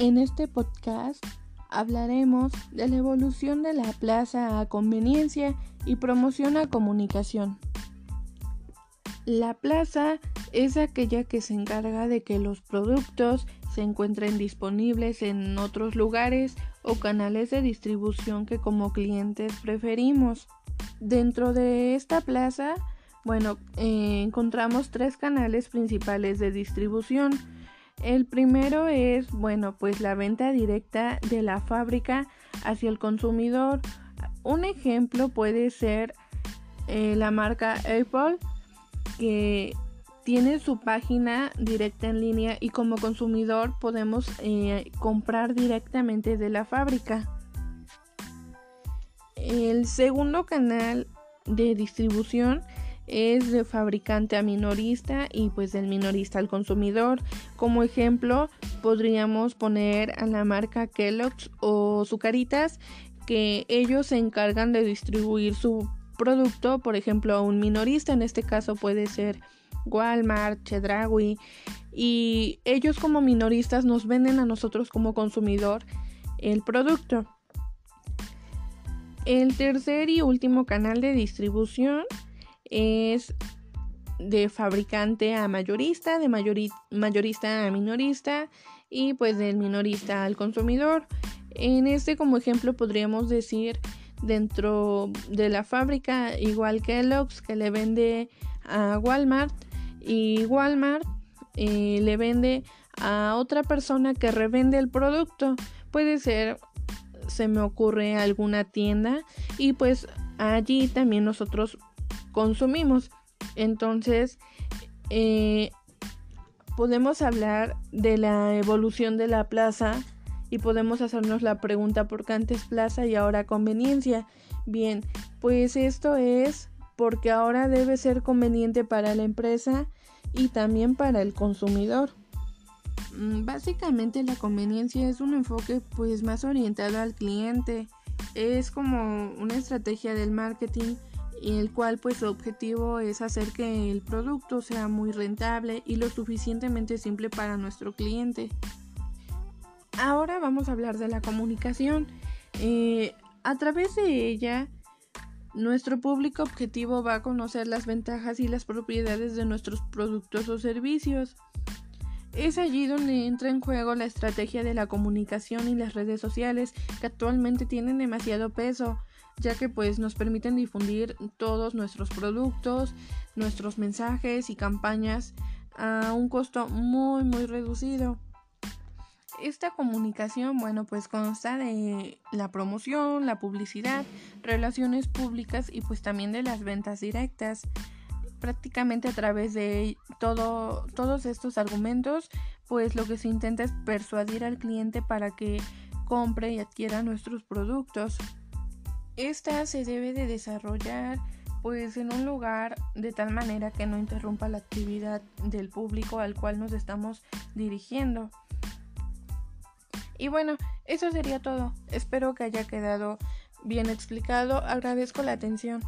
En este podcast hablaremos de la evolución de la plaza a conveniencia y promoción a comunicación. La plaza es aquella que se encarga de que los productos se encuentren disponibles en otros lugares o canales de distribución que como clientes preferimos. Dentro de esta plaza, bueno, eh, encontramos tres canales principales de distribución el primero es, bueno, pues la venta directa de la fábrica hacia el consumidor. Un ejemplo puede ser eh, la marca Apple que tiene su página directa en línea y como consumidor podemos eh, comprar directamente de la fábrica. El segundo canal de distribución es de fabricante a minorista y pues del minorista al consumidor. Como ejemplo podríamos poner a la marca Kellogg's o Zucaritas que ellos se encargan de distribuir su producto, por ejemplo, a un minorista, en este caso puede ser Walmart, Chedraui, y ellos como minoristas nos venden a nosotros como consumidor el producto. El tercer y último canal de distribución es de fabricante a mayorista, de mayorista a minorista y pues del minorista al consumidor. En este como ejemplo podríamos decir dentro de la fábrica igual que Lux que le vende a Walmart y Walmart eh, le vende a otra persona que revende el producto. Puede ser, se me ocurre alguna tienda y pues allí también nosotros consumimos. Entonces, eh, podemos hablar de la evolución de la plaza y podemos hacernos la pregunta por qué antes plaza y ahora conveniencia. Bien, pues esto es porque ahora debe ser conveniente para la empresa y también para el consumidor. Mm, básicamente la conveniencia es un enfoque pues más orientado al cliente. Es como una estrategia del marketing el cual pues su objetivo es hacer que el producto sea muy rentable y lo suficientemente simple para nuestro cliente. Ahora vamos a hablar de la comunicación. Eh, a través de ella, nuestro público objetivo va a conocer las ventajas y las propiedades de nuestros productos o servicios. Es allí donde entra en juego la estrategia de la comunicación y las redes sociales que actualmente tienen demasiado peso ya que pues nos permiten difundir todos nuestros productos, nuestros mensajes y campañas a un costo muy muy reducido. Esta comunicación, bueno, pues consta de la promoción, la publicidad, relaciones públicas y pues también de las ventas directas. Prácticamente a través de todo, todos estos argumentos, pues lo que se intenta es persuadir al cliente para que compre y adquiera nuestros productos. Esta se debe de desarrollar pues en un lugar de tal manera que no interrumpa la actividad del público al cual nos estamos dirigiendo. Y bueno, eso sería todo. Espero que haya quedado bien explicado. Agradezco la atención.